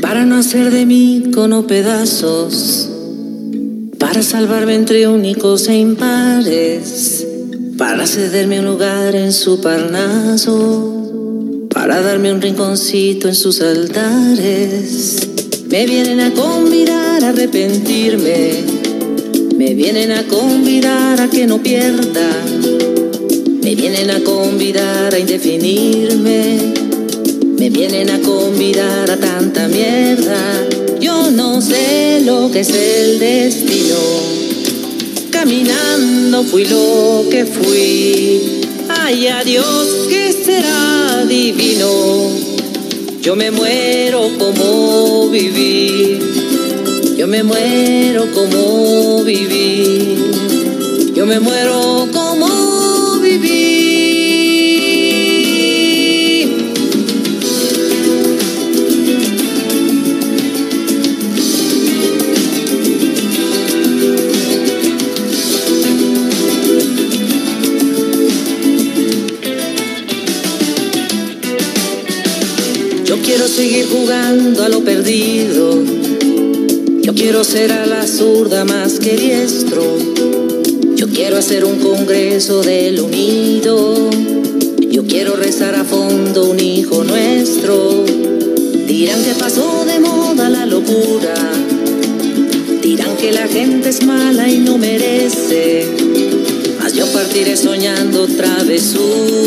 para no hacer de mí cono pedazos, para salvarme entre únicos e impares, para cederme un lugar en su parnaso, para darme un rinconcito en sus altares. Me vienen a convidar a arrepentirme, me vienen a convidar a que no pierda, me vienen a convidar a indefinirme me vienen a convidar a tanta mierda. Yo no sé lo que es el destino. Caminando fui lo que fui. Ay, adiós, que será divino. Yo me muero como viví. Yo me muero como viví. Yo me muero como a lo perdido. Yo quiero ser a la zurda más que diestro. Yo quiero hacer un congreso del unido. Yo quiero rezar a fondo un hijo nuestro. Dirán que pasó de moda la locura. Dirán que la gente es mala y no merece. Mas yo partiré soñando travesuras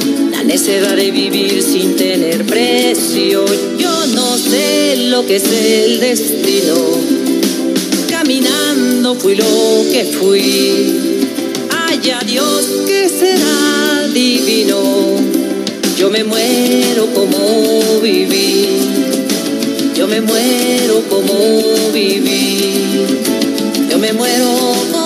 necedad de vivir sin tener precio. Yo no sé lo que es el destino. Caminando fui lo que fui. Ay, Dios que será divino. Yo me muero como viví. Yo me muero como viví. Yo me muero como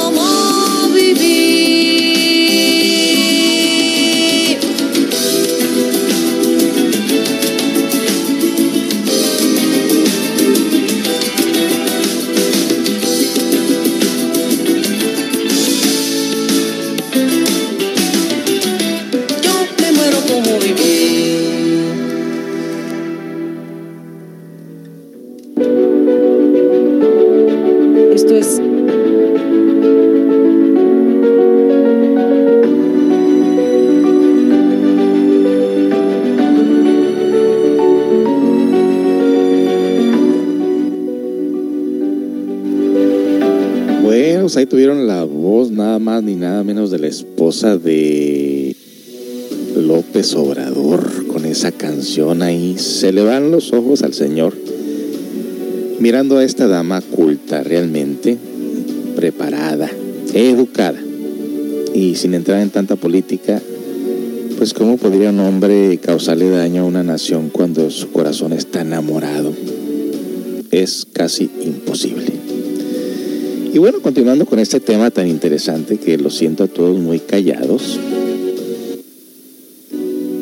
ahí tuvieron la voz nada más ni nada menos de la esposa de López Obrador con esa canción ahí. Se le van los ojos al Señor mirando a esta dama culta, realmente preparada, educada y sin entrar en tanta política. Pues cómo podría un hombre causarle daño a una nación cuando su corazón está enamorado. Es casi imposible. Y bueno, continuando con este tema tan interesante que lo siento a todos muy callados,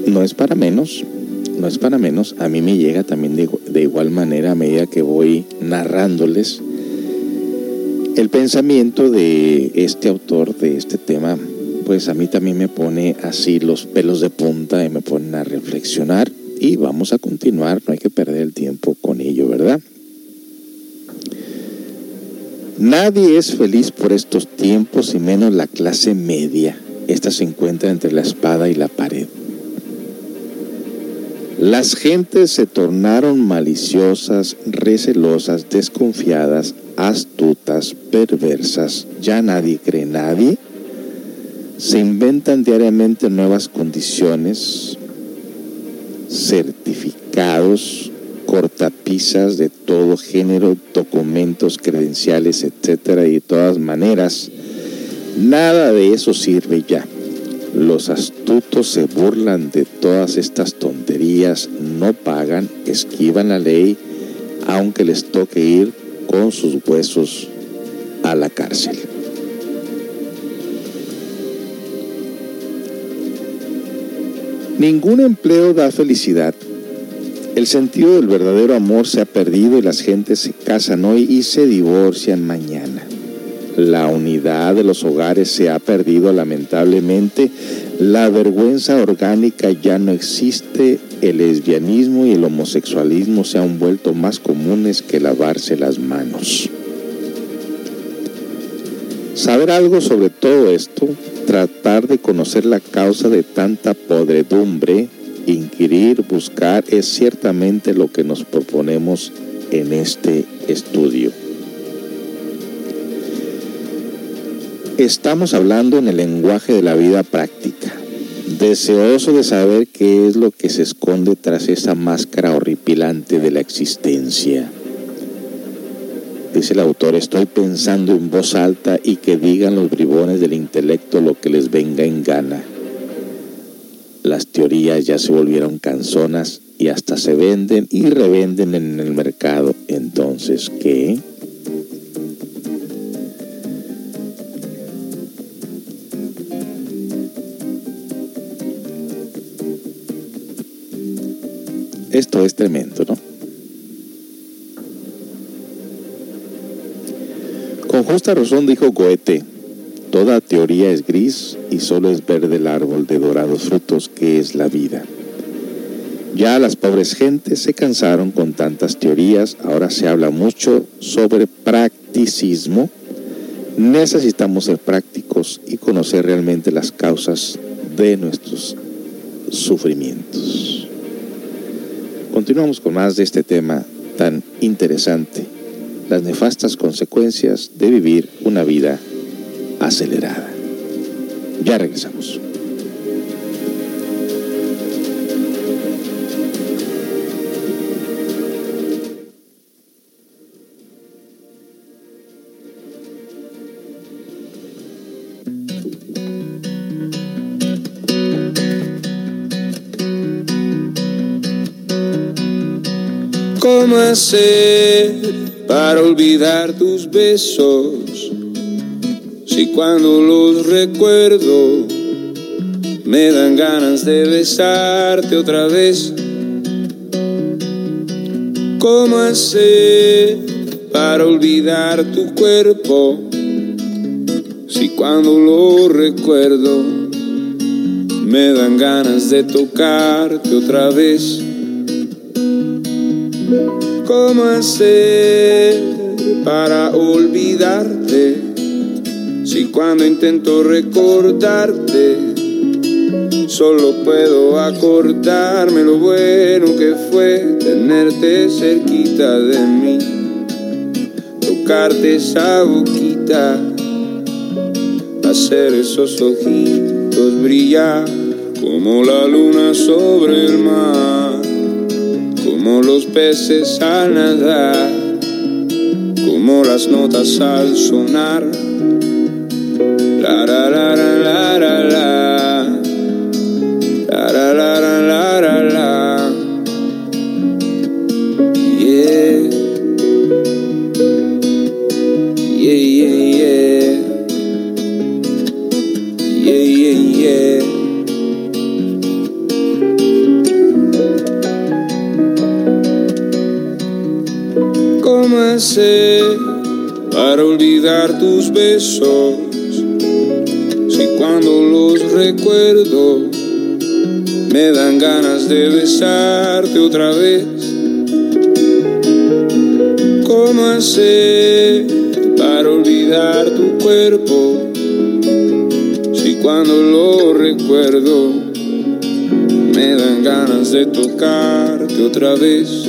no es para menos, no es para menos, a mí me llega también de, de igual manera a medida que voy narrándoles el pensamiento de este autor de este tema, pues a mí también me pone así los pelos de punta y me ponen a reflexionar y vamos a continuar, no hay que perder el tiempo con ello, ¿verdad? Nadie es feliz por estos tiempos y menos la clase media. Esta se encuentra entre la espada y la pared. Las gentes se tornaron maliciosas, recelosas, desconfiadas, astutas, perversas. Ya nadie cree nadie. Se inventan diariamente nuevas condiciones, certificados, cortapisas de todo género, documentos, credenciales, etcétera, y de todas maneras, nada de eso sirve ya. Los astutos se burlan de todas estas tonterías, no pagan, esquivan la ley, aunque les toque ir con sus huesos a la cárcel. Ningún empleo da felicidad. El sentido del verdadero amor se ha perdido y las gentes se casan hoy y se divorcian mañana. La unidad de los hogares se ha perdido lamentablemente. La vergüenza orgánica ya no existe. El lesbianismo y el homosexualismo se han vuelto más comunes que lavarse las manos. Saber algo sobre todo esto, tratar de conocer la causa de tanta podredumbre, inquirir, buscar, es ciertamente lo que nos proponemos en este estudio. Estamos hablando en el lenguaje de la vida práctica, deseoso de saber qué es lo que se esconde tras esa máscara horripilante de la existencia. Dice el autor, estoy pensando en voz alta y que digan los bribones del intelecto lo que les venga en gana. Las teorías ya se volvieron canzonas y hasta se venden y revenden en el mercado. Entonces, ¿qué? Esto es tremendo, ¿no? Con justa razón dijo Goethe, toda teoría es gris y solo es verde el árbol de dorados frutos que es la vida. Ya las pobres gentes se cansaron con tantas teorías, ahora se habla mucho sobre practicismo. Necesitamos ser prácticos y conocer realmente las causas de nuestros sufrimientos. Continuamos con más de este tema tan interesante, las nefastas consecuencias de vivir una vida acelerada. Ya regresamos. ¿Cómo hacer para olvidar tus besos? Si cuando los recuerdo me dan ganas de besarte otra vez. ¿Cómo hacer para olvidar tu cuerpo? Si cuando lo recuerdo me dan ganas de tocarte otra vez. ¿Cómo hacer para olvidarte? Si cuando intento recordarte, solo puedo acordarme lo bueno que fue tenerte cerquita de mí, tocarte esa boquita, hacer esos ojitos brillar como la luna sobre el mar como los peces al nadar, como las notas al sonar. La la la Yeah. Yeah yeah yeah. Yeah yeah yeah. Para olvidar tus besos si cuando los recuerdo me dan ganas de besarte otra vez. ¿Cómo hacer para olvidar tu cuerpo? Si cuando lo recuerdo me dan ganas de tocarte otra vez.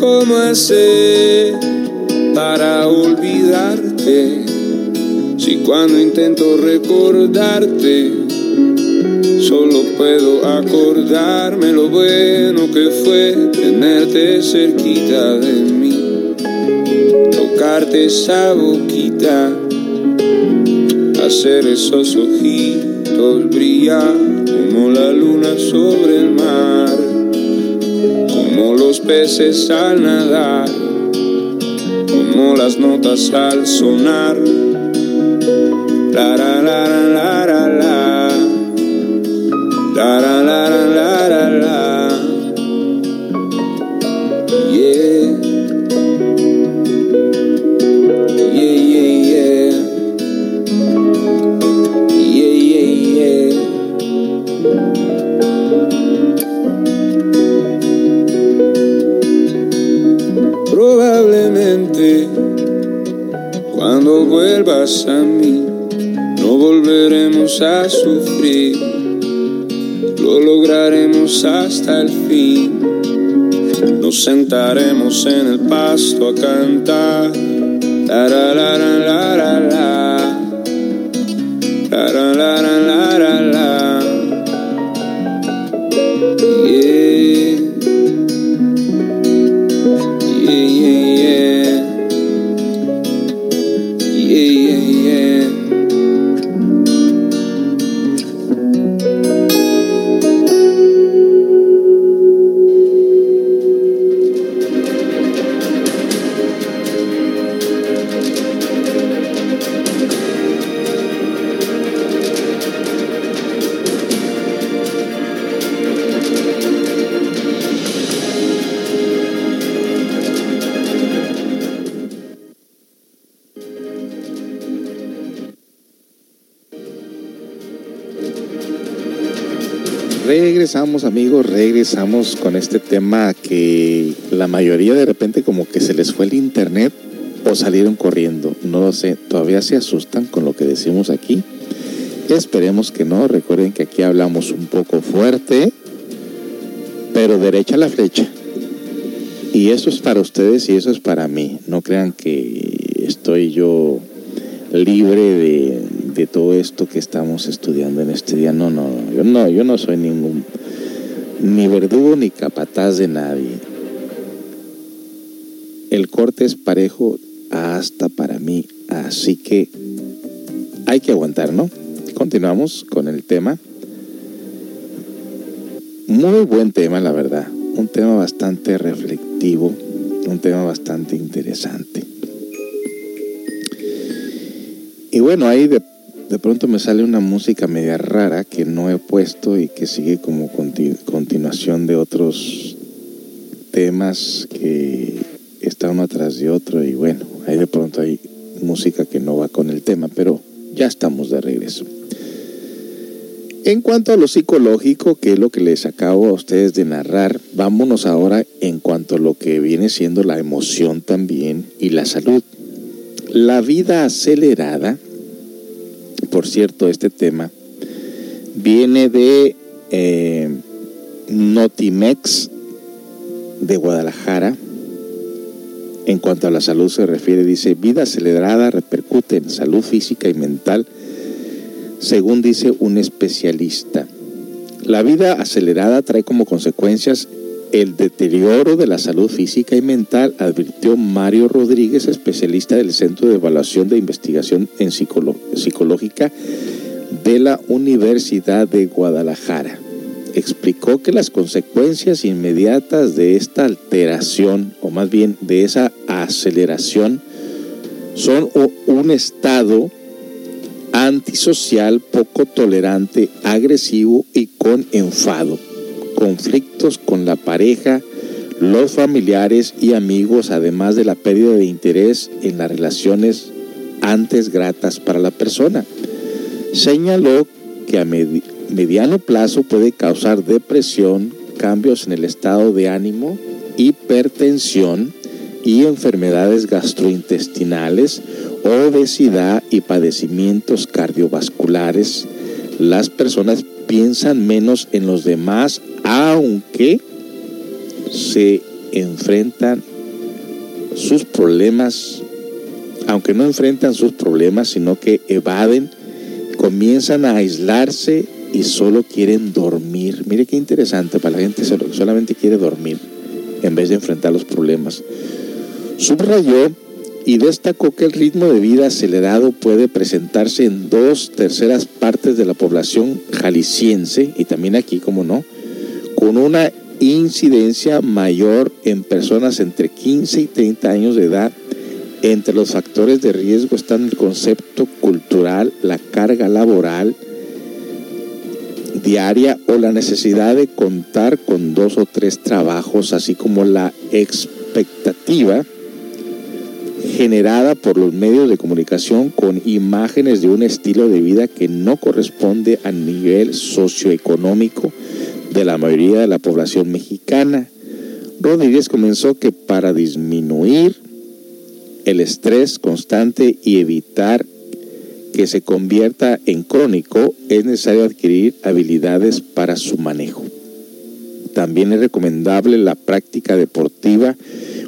¿Cómo hacer para olvidarte? Si cuando intento recordarte Solo puedo acordarme lo bueno que fue tenerte cerquita de mí, tocarte esa boquita, hacer esos ojitos brillar como la luna sobre el mar, como los peces al nadar, como las notas al sonar. La, la, la, la, la, la. La la la la la la. Yeah. Yeah yeah yeah. Yeah yeah yeah. Probablemente cuando vuelvas a mí volveremos a sufrir lo lograremos hasta el fin. Nos sentaremos en el pasto a cantar. La, la, la, Regresamos amigos, regresamos con este tema que la mayoría de repente como que se les fue el internet o salieron corriendo, no lo sé, todavía se asustan con lo que decimos aquí. Esperemos que no, recuerden que aquí hablamos un poco fuerte, pero derecha la flecha. Y eso es para ustedes y eso es para mí. No crean que estoy yo libre de, de todo esto que estamos estudiando en este día. No, no, no, yo no, yo no soy ningún ni verdugo ni capataz de nadie. El corte es parejo hasta para mí, así que hay que aguantar, ¿no? Continuamos con el tema. Muy buen tema, la verdad. Un tema bastante reflectivo, un tema bastante interesante. Y bueno, ahí de, de, pronto me sale una música media rara que no he puesto y que sigue como continu continuación de otros temas que está uno atrás de otro y bueno, ahí de pronto hay música que no va con el tema, pero ya estamos de regreso. En cuanto a lo psicológico, que es lo que les acabo a ustedes de narrar, vámonos ahora en cuanto a lo que viene siendo la emoción también y la salud. La vida acelerada, por cierto, este tema viene de eh, Notimex de Guadalajara. En cuanto a la salud se refiere, dice, vida acelerada repercute en salud física y mental, según dice un especialista. La vida acelerada trae como consecuencias el deterioro de la salud física y mental, advirtió Mario Rodríguez, especialista del Centro de Evaluación de Investigación en Psicológica de la Universidad de Guadalajara. Explicó que las consecuencias inmediatas de esta alteración, o más bien de esa aceleración, son un estado antisocial, poco tolerante, agresivo y con enfado conflictos con la pareja, los familiares y amigos, además de la pérdida de interés en las relaciones antes gratas para la persona. Señaló que a mediano plazo puede causar depresión, cambios en el estado de ánimo, hipertensión y enfermedades gastrointestinales, obesidad y padecimientos cardiovasculares. Las personas piensan menos en los demás aunque se enfrentan sus problemas, aunque no enfrentan sus problemas, sino que evaden, comienzan a aislarse y solo quieren dormir. Mire qué interesante, para la gente solamente quiere dormir en vez de enfrentar los problemas. Subrayó y destacó que el ritmo de vida acelerado puede presentarse en dos terceras partes de la población jalisciense y también aquí, como no, con una incidencia mayor en personas entre 15 y 30 años de edad. Entre los factores de riesgo están el concepto cultural, la carga laboral, diaria o la necesidad de contar con dos o tres trabajos, así como la expectativa generada por los medios de comunicación con imágenes de un estilo de vida que no corresponde al nivel socioeconómico de la mayoría de la población mexicana. Rodríguez comenzó que para disminuir el estrés constante y evitar que se convierta en crónico, es necesario adquirir habilidades para su manejo. También es recomendable la práctica deportiva,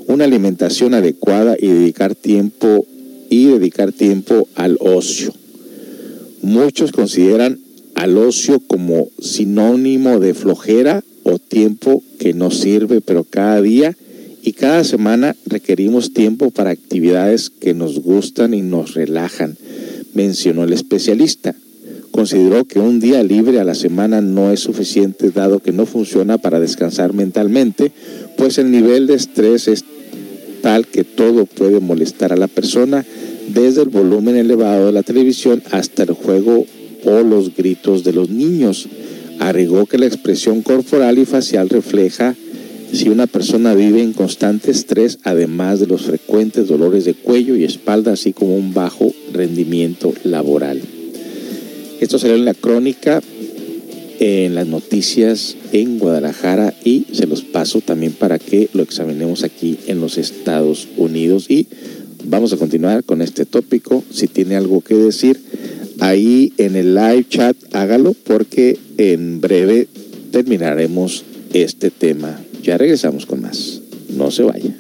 una alimentación adecuada y dedicar tiempo y dedicar tiempo al ocio. Muchos consideran al ocio como sinónimo de flojera o tiempo que nos sirve, pero cada día y cada semana requerimos tiempo para actividades que nos gustan y nos relajan mencionó el especialista. Consideró que un día libre a la semana no es suficiente dado que no funciona para descansar mentalmente, pues el nivel de estrés es tal que todo puede molestar a la persona, desde el volumen elevado de la televisión hasta el juego o los gritos de los niños. Agregó que la expresión corporal y facial refleja si una persona vive en constante estrés, además de los frecuentes dolores de cuello y espalda, así como un bajo rendimiento laboral. Esto salió en la crónica, en las noticias en Guadalajara y se los paso también para que lo examinemos aquí en los Estados Unidos. Y vamos a continuar con este tópico. Si tiene algo que decir, ahí en el live chat hágalo porque en breve terminaremos este tema ya regresamos con más. No se vaya.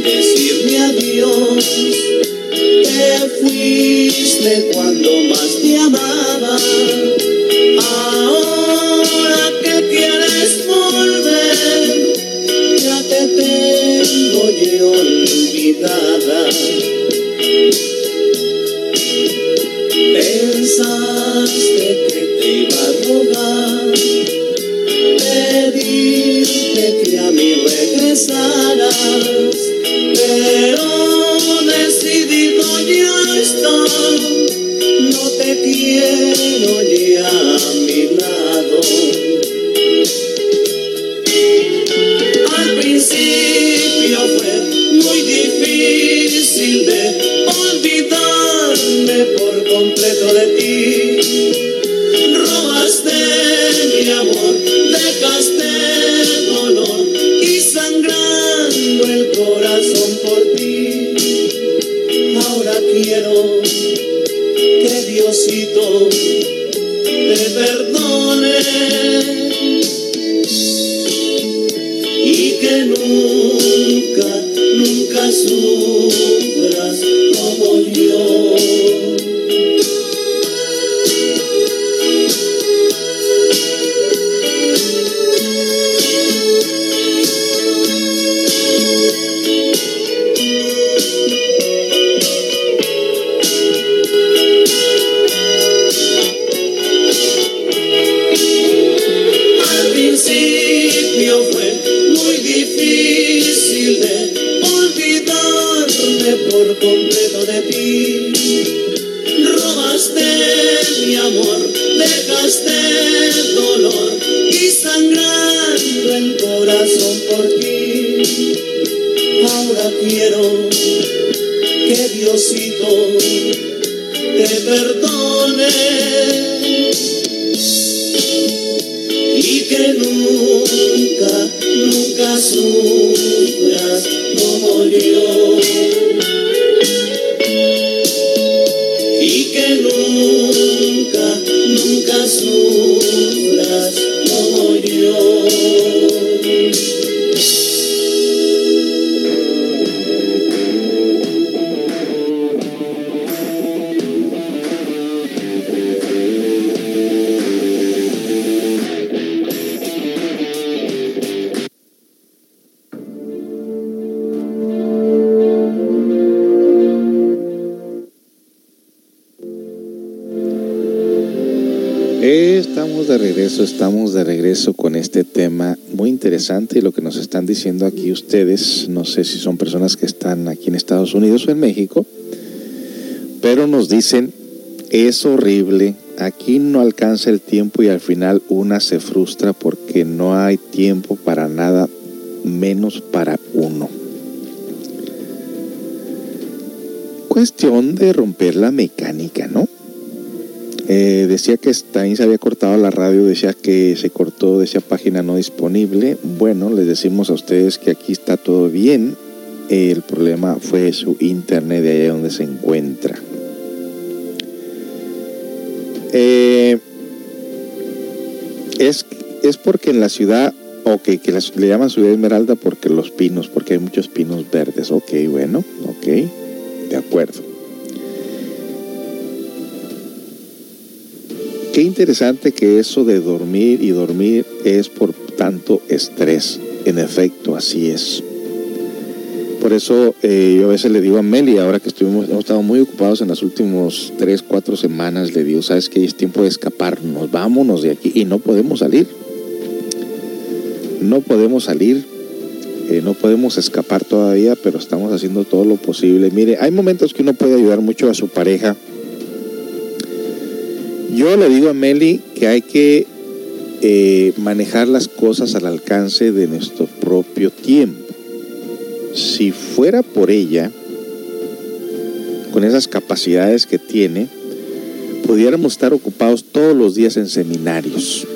Nunca sufre. Estamos de regreso con este tema muy interesante y lo que nos están diciendo aquí ustedes, no sé si son personas que están aquí en Estados Unidos o en México, pero nos dicen, es horrible, aquí no alcanza el tiempo y al final una se frustra porque no hay tiempo para nada menos para uno. Cuestión de romper la mecánica, ¿no? Eh, decía que también se había cortado la radio, decía que se cortó, decía página no disponible. Bueno, les decimos a ustedes que aquí está todo bien. El problema fue su internet de allá donde se encuentra. Eh, es, es porque en la ciudad, ok, que le llaman ciudad Esmeralda porque los pinos, porque hay muchos pinos verdes. Ok, bueno, ok, de acuerdo. Qué interesante que eso de dormir y dormir es por tanto estrés. En efecto, así es. Por eso eh, yo a veces le digo a Meli, ahora que estuvimos, hemos estado muy ocupados en las últimas tres, cuatro semanas, le digo, sabes que es tiempo de escaparnos, vámonos de aquí y no podemos salir. No podemos salir, eh, no podemos escapar todavía, pero estamos haciendo todo lo posible. Mire, hay momentos que uno puede ayudar mucho a su pareja yo le digo a Meli que hay que eh, manejar las cosas al alcance de nuestro propio tiempo. Si fuera por ella, con esas capacidades que tiene, pudiéramos estar ocupados todos los días en seminarios,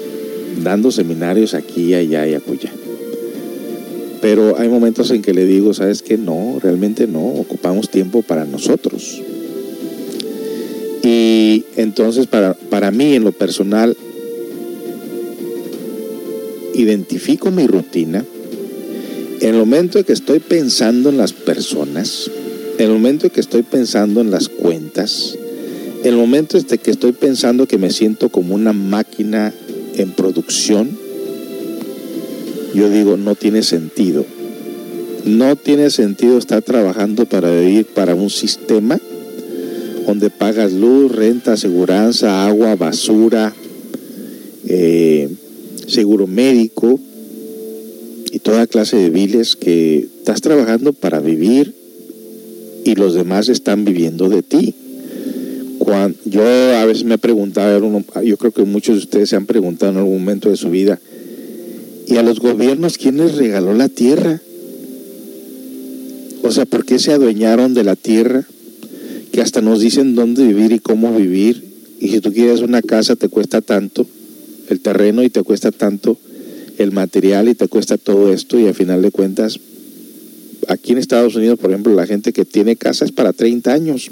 dando seminarios aquí, allá y acullá. Pero hay momentos en que le digo, ¿sabes qué? No, realmente no, ocupamos tiempo para nosotros. Entonces para, para mí en lo personal, identifico mi rutina. En el momento en que estoy pensando en las personas, en el momento en que estoy pensando en las cuentas, en el momento en que estoy pensando que me siento como una máquina en producción, yo digo, no tiene sentido. No tiene sentido estar trabajando para vivir para un sistema donde pagas luz, renta, aseguranza, agua, basura, eh, seguro médico y toda clase de biles que estás trabajando para vivir y los demás están viviendo de ti. Yo a veces me he preguntado, yo creo que muchos de ustedes se han preguntado en algún momento de su vida, ¿y a los gobiernos quién les regaló la tierra? O sea, ¿por qué se adueñaron de la tierra? Que hasta nos dicen dónde vivir y cómo vivir. Y si tú quieres una casa te cuesta tanto el terreno y te cuesta tanto el material y te cuesta todo esto y al final de cuentas aquí en Estados Unidos, por ejemplo, la gente que tiene casa es para 30 años.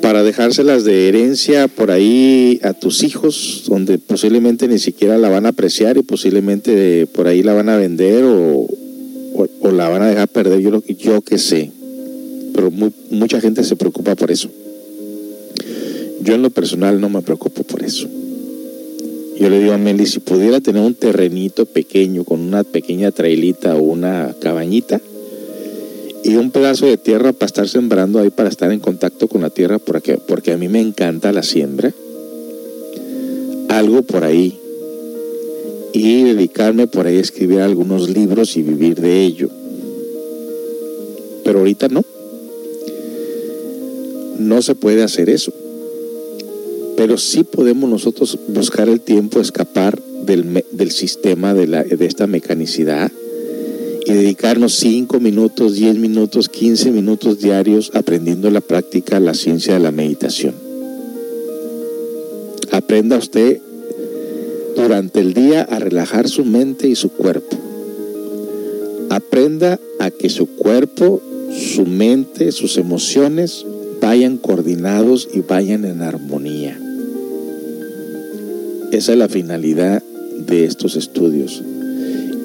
Para dejárselas de herencia por ahí a tus hijos, donde posiblemente ni siquiera la van a apreciar y posiblemente por ahí la van a vender o, la van a dejar perder, yo, yo qué sé pero mucha gente se preocupa por eso. Yo en lo personal no me preocupo por eso. Yo le digo a Meli, si pudiera tener un terrenito pequeño con una pequeña trailita o una cabañita y un pedazo de tierra para estar sembrando ahí, para estar en contacto con la tierra, porque, porque a mí me encanta la siembra, algo por ahí, y dedicarme por ahí a escribir algunos libros y vivir de ello. Pero ahorita no. No se puede hacer eso pero sí podemos nosotros buscar el tiempo, escapar del, del sistema de, la, de esta mecanicidad y dedicarnos 5 minutos, 10 minutos, 15 minutos diarios aprendiendo la práctica, la ciencia de la meditación. Aprenda usted durante el día a relajar su mente y su cuerpo. Aprenda a que su cuerpo, su mente, sus emociones vayan coordinados y vayan en armonía. Esa es la finalidad de estos estudios.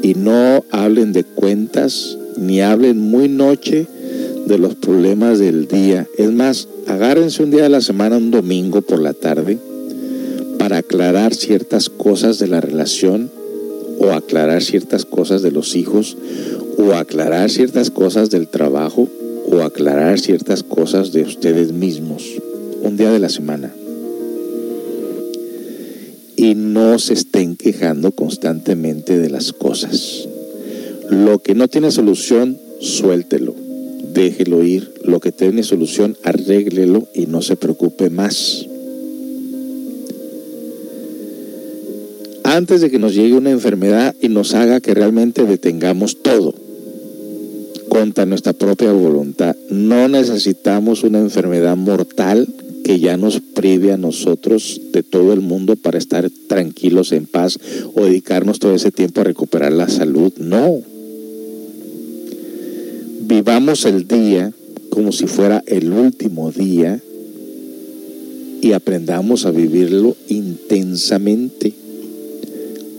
Y no hablen de cuentas, ni hablen muy noche de los problemas del día. Es más, agárrense un día de la semana, un domingo por la tarde, para aclarar ciertas cosas de la relación o aclarar ciertas cosas de los hijos o aclarar ciertas cosas del trabajo o aclarar ciertas cosas de ustedes mismos. Un día de la semana y no se estén quejando constantemente de las cosas. Lo que no tiene solución, suéltelo, déjelo ir. Lo que tiene solución, arréglelo y no se preocupe más. Antes de que nos llegue una enfermedad y nos haga que realmente detengamos todo contra nuestra propia voluntad, no necesitamos una enfermedad mortal que ya nos prive a nosotros de todo el mundo para estar tranquilos en paz o dedicarnos todo ese tiempo a recuperar la salud. No. Vivamos el día como si fuera el último día y aprendamos a vivirlo intensamente,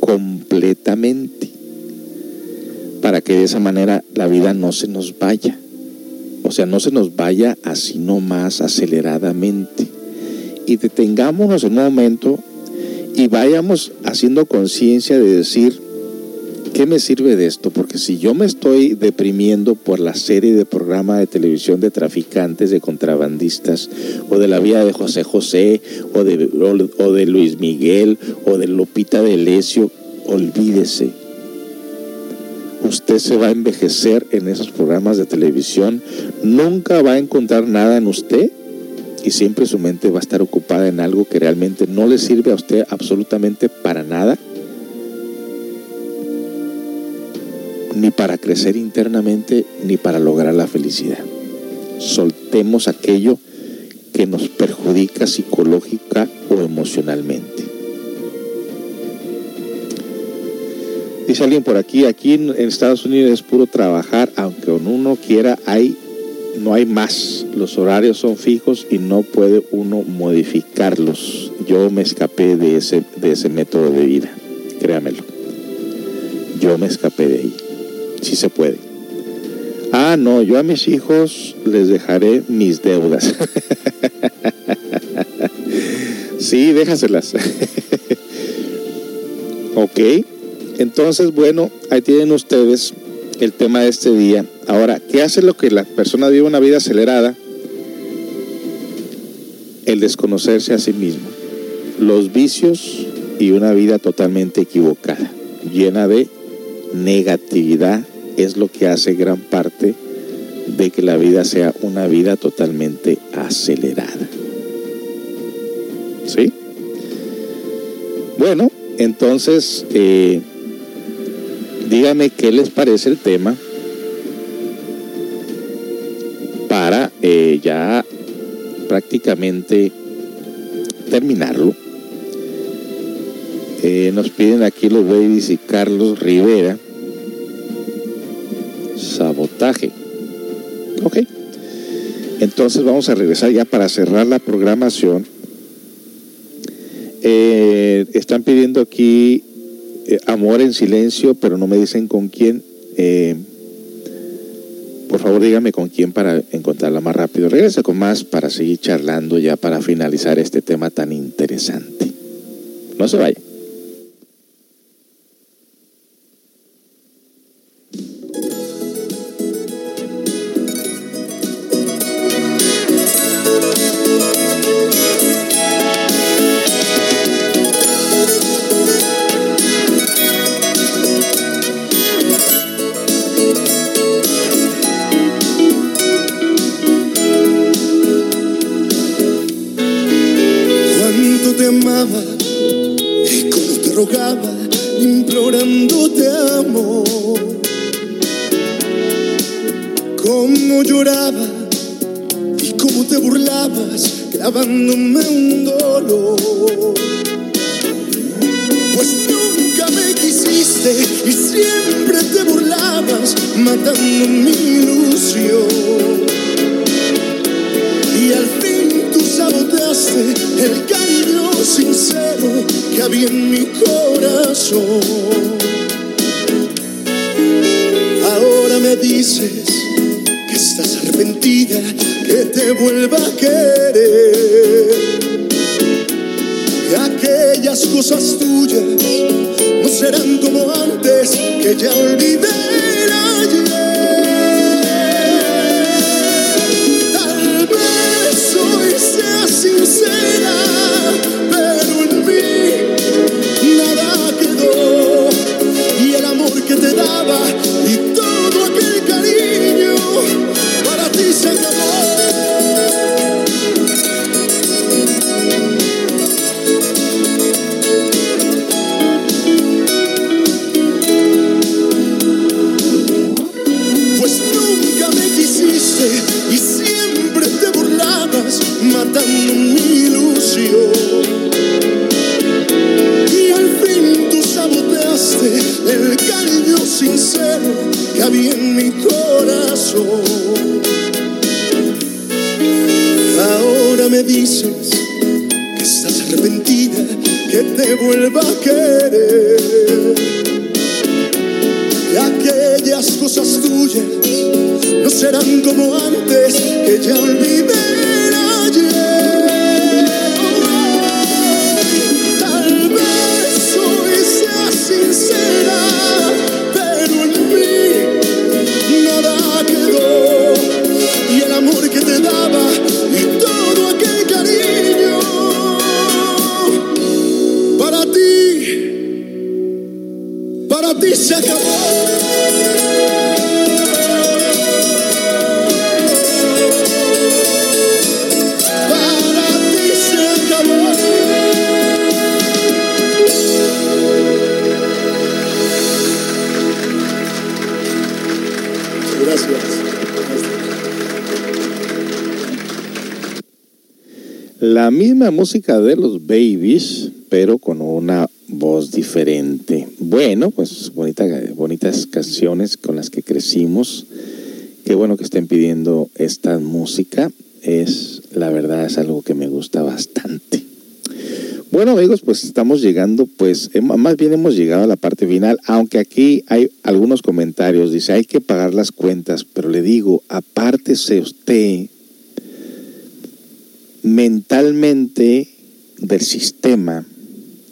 completamente, para que de esa manera la vida no se nos vaya. O sea, no se nos vaya así nomás aceleradamente. Y detengámonos en un momento y vayamos haciendo conciencia de decir, ¿qué me sirve de esto? Porque si yo me estoy deprimiendo por la serie de programa de televisión de traficantes, de contrabandistas, o de la vida de José José, o de, o de Luis Miguel, o de Lupita de Lesio, olvídese usted se va a envejecer en esos programas de televisión, nunca va a encontrar nada en usted y siempre su mente va a estar ocupada en algo que realmente no le sirve a usted absolutamente para nada, ni para crecer internamente, ni para lograr la felicidad. Soltemos aquello que nos perjudica psicológica o emocionalmente. Dice alguien por aquí, aquí en, Estados Unidos es puro trabajar, aunque uno quiera, hay, no hay más. Los horarios son fijos y no puede uno modificarlos. Yo me escapé de ese, de ese método de vida, créamelo. Yo me escapé de ahí. Sí se puede. Ah, no, yo a mis hijos les dejaré mis deudas. sí, déjaselas. ok. Entonces, bueno, ahí tienen ustedes el tema de este día. Ahora, ¿qué hace lo que la persona vive una vida acelerada? El desconocerse a sí mismo. Los vicios y una vida totalmente equivocada, llena de negatividad, es lo que hace gran parte de que la vida sea una vida totalmente acelerada. ¿Sí? Bueno, entonces, eh, díganme qué les parece el tema para eh, ya prácticamente terminarlo. Eh, nos piden aquí los babies y Carlos Rivera. Sabotaje. Ok. Entonces vamos a regresar ya para cerrar la programación. Eh, están pidiendo aquí eh, amor en silencio, pero no me dicen con quién. Eh, por favor dígame con quién para encontrarla más rápido. Regresa con más para seguir charlando ya para finalizar este tema tan interesante. No se vaya. Música de los Babies, pero con una voz diferente. Bueno, pues bonita, bonitas canciones con las que crecimos. Qué bueno que estén pidiendo esta música. Es, la verdad, es algo que me gusta bastante. Bueno amigos, pues estamos llegando, pues más bien hemos llegado a la parte final, aunque aquí hay algunos comentarios, dice hay que pagar las cuentas, pero le digo, apártese usted mentalmente del sistema,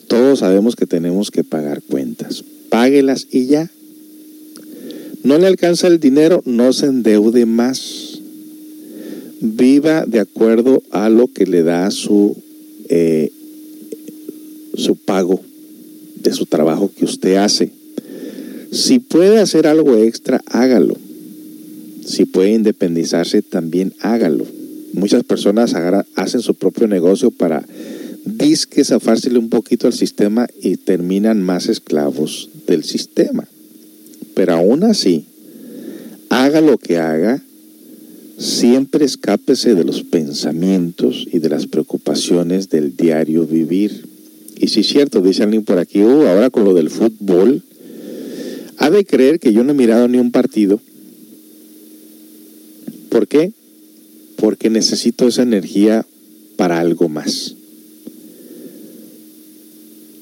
todos sabemos que tenemos que pagar cuentas. Páguelas y ya. No le alcanza el dinero, no se endeude más. Viva de acuerdo a lo que le da su, eh, su pago de su trabajo que usted hace. Si puede hacer algo extra, hágalo. Si puede independizarse, también hágalo muchas personas hacen su propio negocio para disque zafársele un poquito al sistema y terminan más esclavos del sistema. Pero aún así, haga lo que haga, siempre escápese de los pensamientos y de las preocupaciones del diario vivir. Y si es cierto, dice alguien por aquí, uh, ahora con lo del fútbol, ha de creer que yo no he mirado ni un partido. ¿Por qué? porque necesito esa energía para algo más.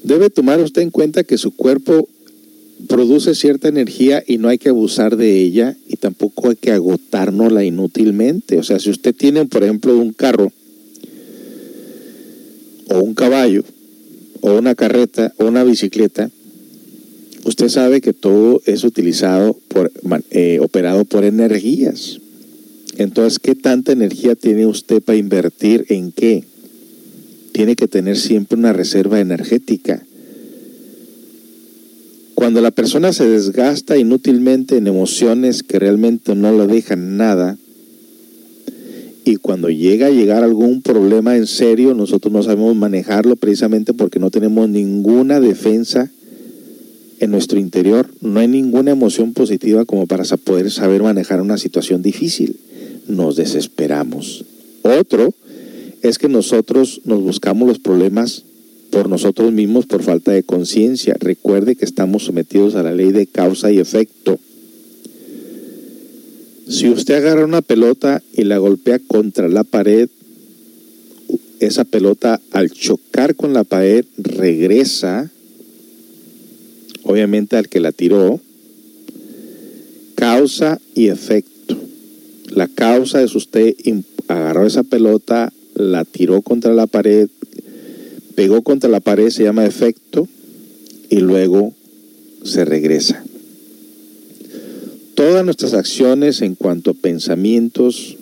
Debe tomar usted en cuenta que su cuerpo produce cierta energía y no hay que abusar de ella y tampoco hay que agotárnosla inútilmente. O sea, si usted tiene, por ejemplo, un carro o un caballo o una carreta o una bicicleta, usted sabe que todo es utilizado por, eh, operado por energías. Entonces, ¿qué tanta energía tiene usted para invertir en qué? Tiene que tener siempre una reserva energética. Cuando la persona se desgasta inútilmente en emociones que realmente no le dejan nada, y cuando llega a llegar algún problema en serio, nosotros no sabemos manejarlo precisamente porque no tenemos ninguna defensa en nuestro interior, no hay ninguna emoción positiva como para poder saber manejar una situación difícil. Nos desesperamos. Otro es que nosotros nos buscamos los problemas por nosotros mismos por falta de conciencia. Recuerde que estamos sometidos a la ley de causa y efecto. Si usted agarra una pelota y la golpea contra la pared, esa pelota al chocar con la pared regresa, obviamente al que la tiró, causa y efecto. La causa es usted agarró esa pelota, la tiró contra la pared, pegó contra la pared, se llama efecto, y luego se regresa. Todas nuestras acciones en cuanto a pensamientos,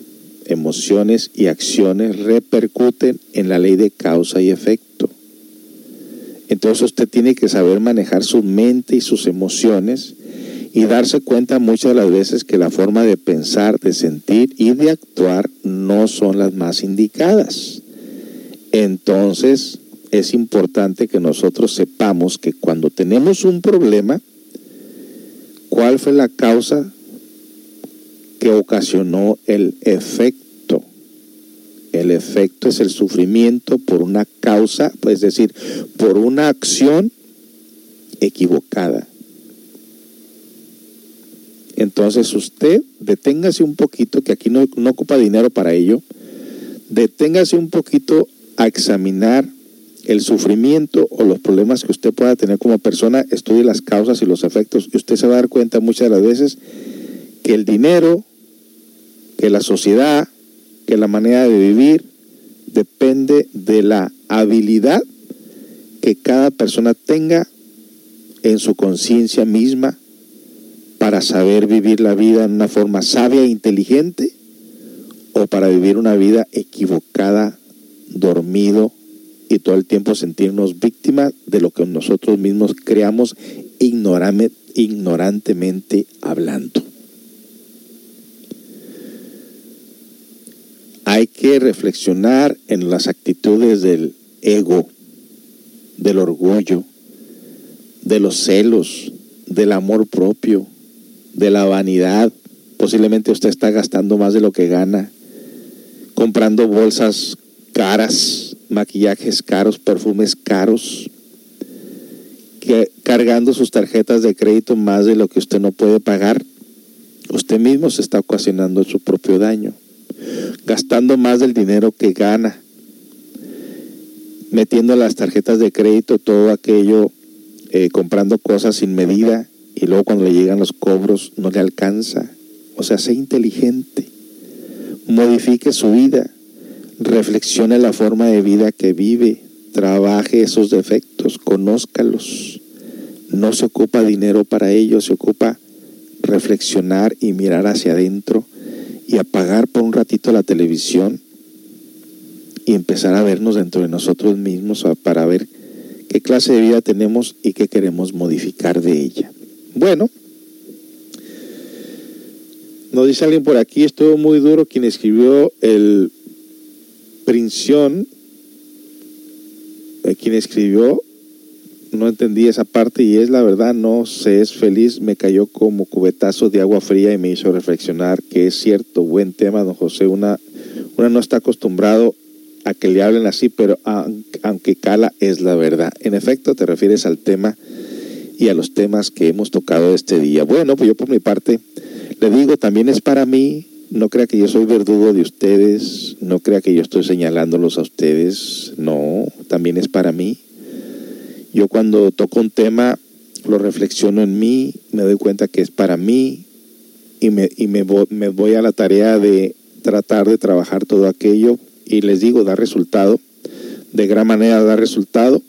emociones y acciones repercuten en la ley de causa y efecto. Entonces usted tiene que saber manejar su mente y sus emociones y darse cuenta muchas de las veces que la forma de pensar, de sentir y de actuar no son las más indicadas. Entonces es importante que nosotros sepamos que cuando tenemos un problema, ¿cuál fue la causa que ocasionó el efecto? El efecto es el sufrimiento por una causa, es decir, por una acción equivocada. Entonces usted deténgase un poquito, que aquí no, no ocupa dinero para ello, deténgase un poquito a examinar el sufrimiento o los problemas que usted pueda tener como persona, estudie las causas y los efectos y usted se va a dar cuenta muchas de las veces que el dinero, que la sociedad, que la manera de vivir depende de la habilidad que cada persona tenga en su conciencia misma para saber vivir la vida en una forma sabia e inteligente o para vivir una vida equivocada, dormido y todo el tiempo sentirnos víctimas de lo que nosotros mismos creamos ignorantemente hablando. Hay que reflexionar en las actitudes del ego, del orgullo, de los celos, del amor propio, de la vanidad. Posiblemente usted está gastando más de lo que gana, comprando bolsas caras, maquillajes caros, perfumes caros, cargando sus tarjetas de crédito más de lo que usted no puede pagar. Usted mismo se está ocasionando su propio daño, gastando más del dinero que gana, metiendo las tarjetas de crédito todo aquello, eh, comprando cosas sin medida y luego cuando le llegan los cobros no le alcanza. O sea, sea inteligente, modifique su vida, reflexione la forma de vida que vive, trabaje esos defectos, conózcalos. No se ocupa dinero para ello, se ocupa reflexionar y mirar hacia adentro y apagar por un ratito la televisión y empezar a vernos dentro de nosotros mismos para ver qué clase de vida tenemos y qué queremos modificar de ella. Bueno, nos dice alguien por aquí, estuvo muy duro quien escribió el Princión, eh, quien escribió, no entendí esa parte y es la verdad, no se es feliz, me cayó como cubetazo de agua fría y me hizo reflexionar que es cierto, buen tema, don José, una, una no está acostumbrado a que le hablen así, pero aunque cala es la verdad. En efecto, te refieres al tema y a los temas que hemos tocado este día. Bueno, pues yo por mi parte le digo, también es para mí, no crea que yo soy verdugo de ustedes, no crea que yo estoy señalándolos a ustedes, no, también es para mí. Yo cuando toco un tema lo reflexiono en mí, me doy cuenta que es para mí y me, y me, voy a la tarea de tratar de trabajar todo aquello y les digo, da resultado, de gran manera da resultado.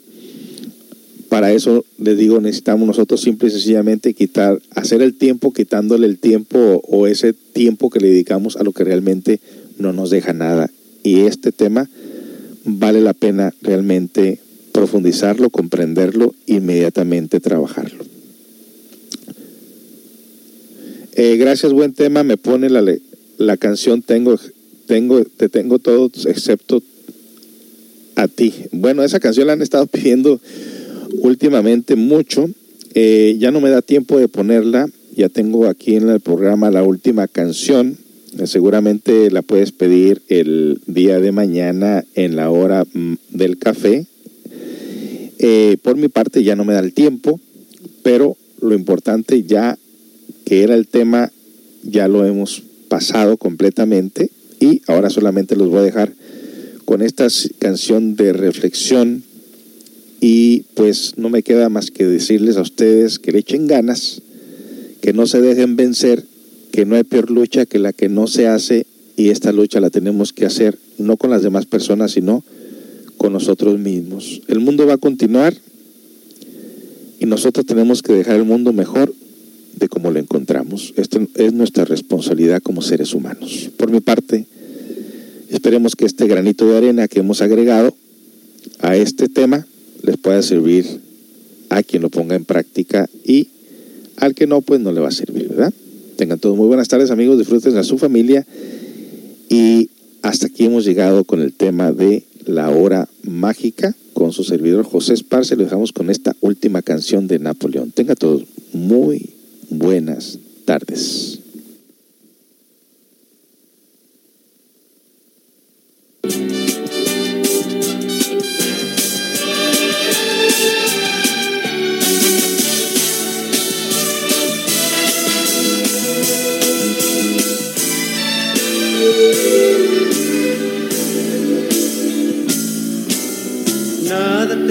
Para eso les digo, necesitamos nosotros simple y sencillamente quitar, hacer el tiempo quitándole el tiempo o ese tiempo que le dedicamos a lo que realmente no nos deja nada. Y este tema vale la pena realmente profundizarlo, comprenderlo, inmediatamente trabajarlo. Eh, gracias, buen tema. Me pone la, la canción Tengo, tengo, Te tengo todo excepto a ti. Bueno, esa canción la han estado pidiendo últimamente mucho. Eh, ya no me da tiempo de ponerla. Ya tengo aquí en el programa la última canción. Eh, seguramente la puedes pedir el día de mañana en la hora mm, del café eh, por mi parte ya no me da el tiempo, pero lo importante ya que era el tema, ya lo hemos pasado completamente y ahora solamente los voy a dejar con esta canción de reflexión y pues no me queda más que decirles a ustedes que le echen ganas, que no se dejen vencer, que no hay peor lucha que la que no se hace y esta lucha la tenemos que hacer no con las demás personas, sino con nosotros mismos. El mundo va a continuar y nosotros tenemos que dejar el mundo mejor de como lo encontramos. Esto es nuestra responsabilidad como seres humanos. Por mi parte, esperemos que este granito de arena que hemos agregado a este tema les pueda servir a quien lo ponga en práctica y al que no, pues no le va a servir, ¿verdad? Tengan todos muy buenas tardes, amigos, disfruten a su familia y hasta aquí hemos llegado con el tema de la hora mágica con su servidor José Esparce. Lo dejamos con esta última canción de Napoleón. Tenga todos muy buenas tardes.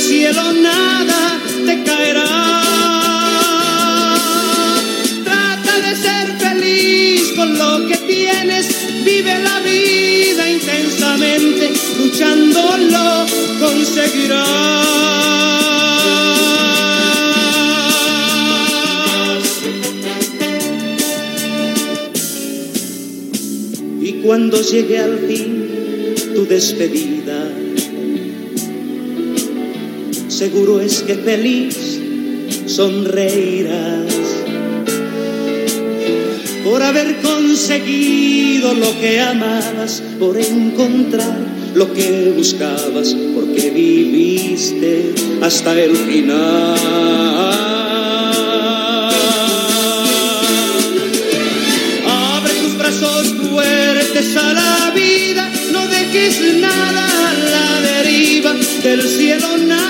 Cielo nada te caerá. Trata de ser feliz con lo que tienes, vive la vida intensamente, luchándolo conseguirás. Y cuando llegue al fin tu despedida, seguro es que feliz sonreirás por haber conseguido lo que amabas, por encontrar lo que buscabas, porque viviste hasta el final. Abre tus brazos fuertes a la vida, no dejes nada a la deriva del cielo, nada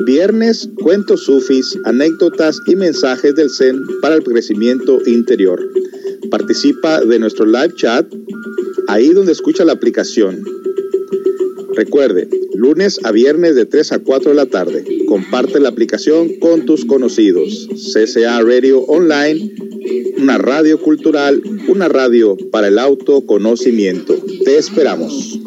Viernes, cuentos sufis, anécdotas y mensajes del Zen para el crecimiento interior. Participa de nuestro live chat ahí donde escucha la aplicación. Recuerde, lunes a viernes de 3 a 4 de la tarde. Comparte la aplicación con tus conocidos. CCA Radio Online, una radio cultural, una radio para el autoconocimiento. Te esperamos.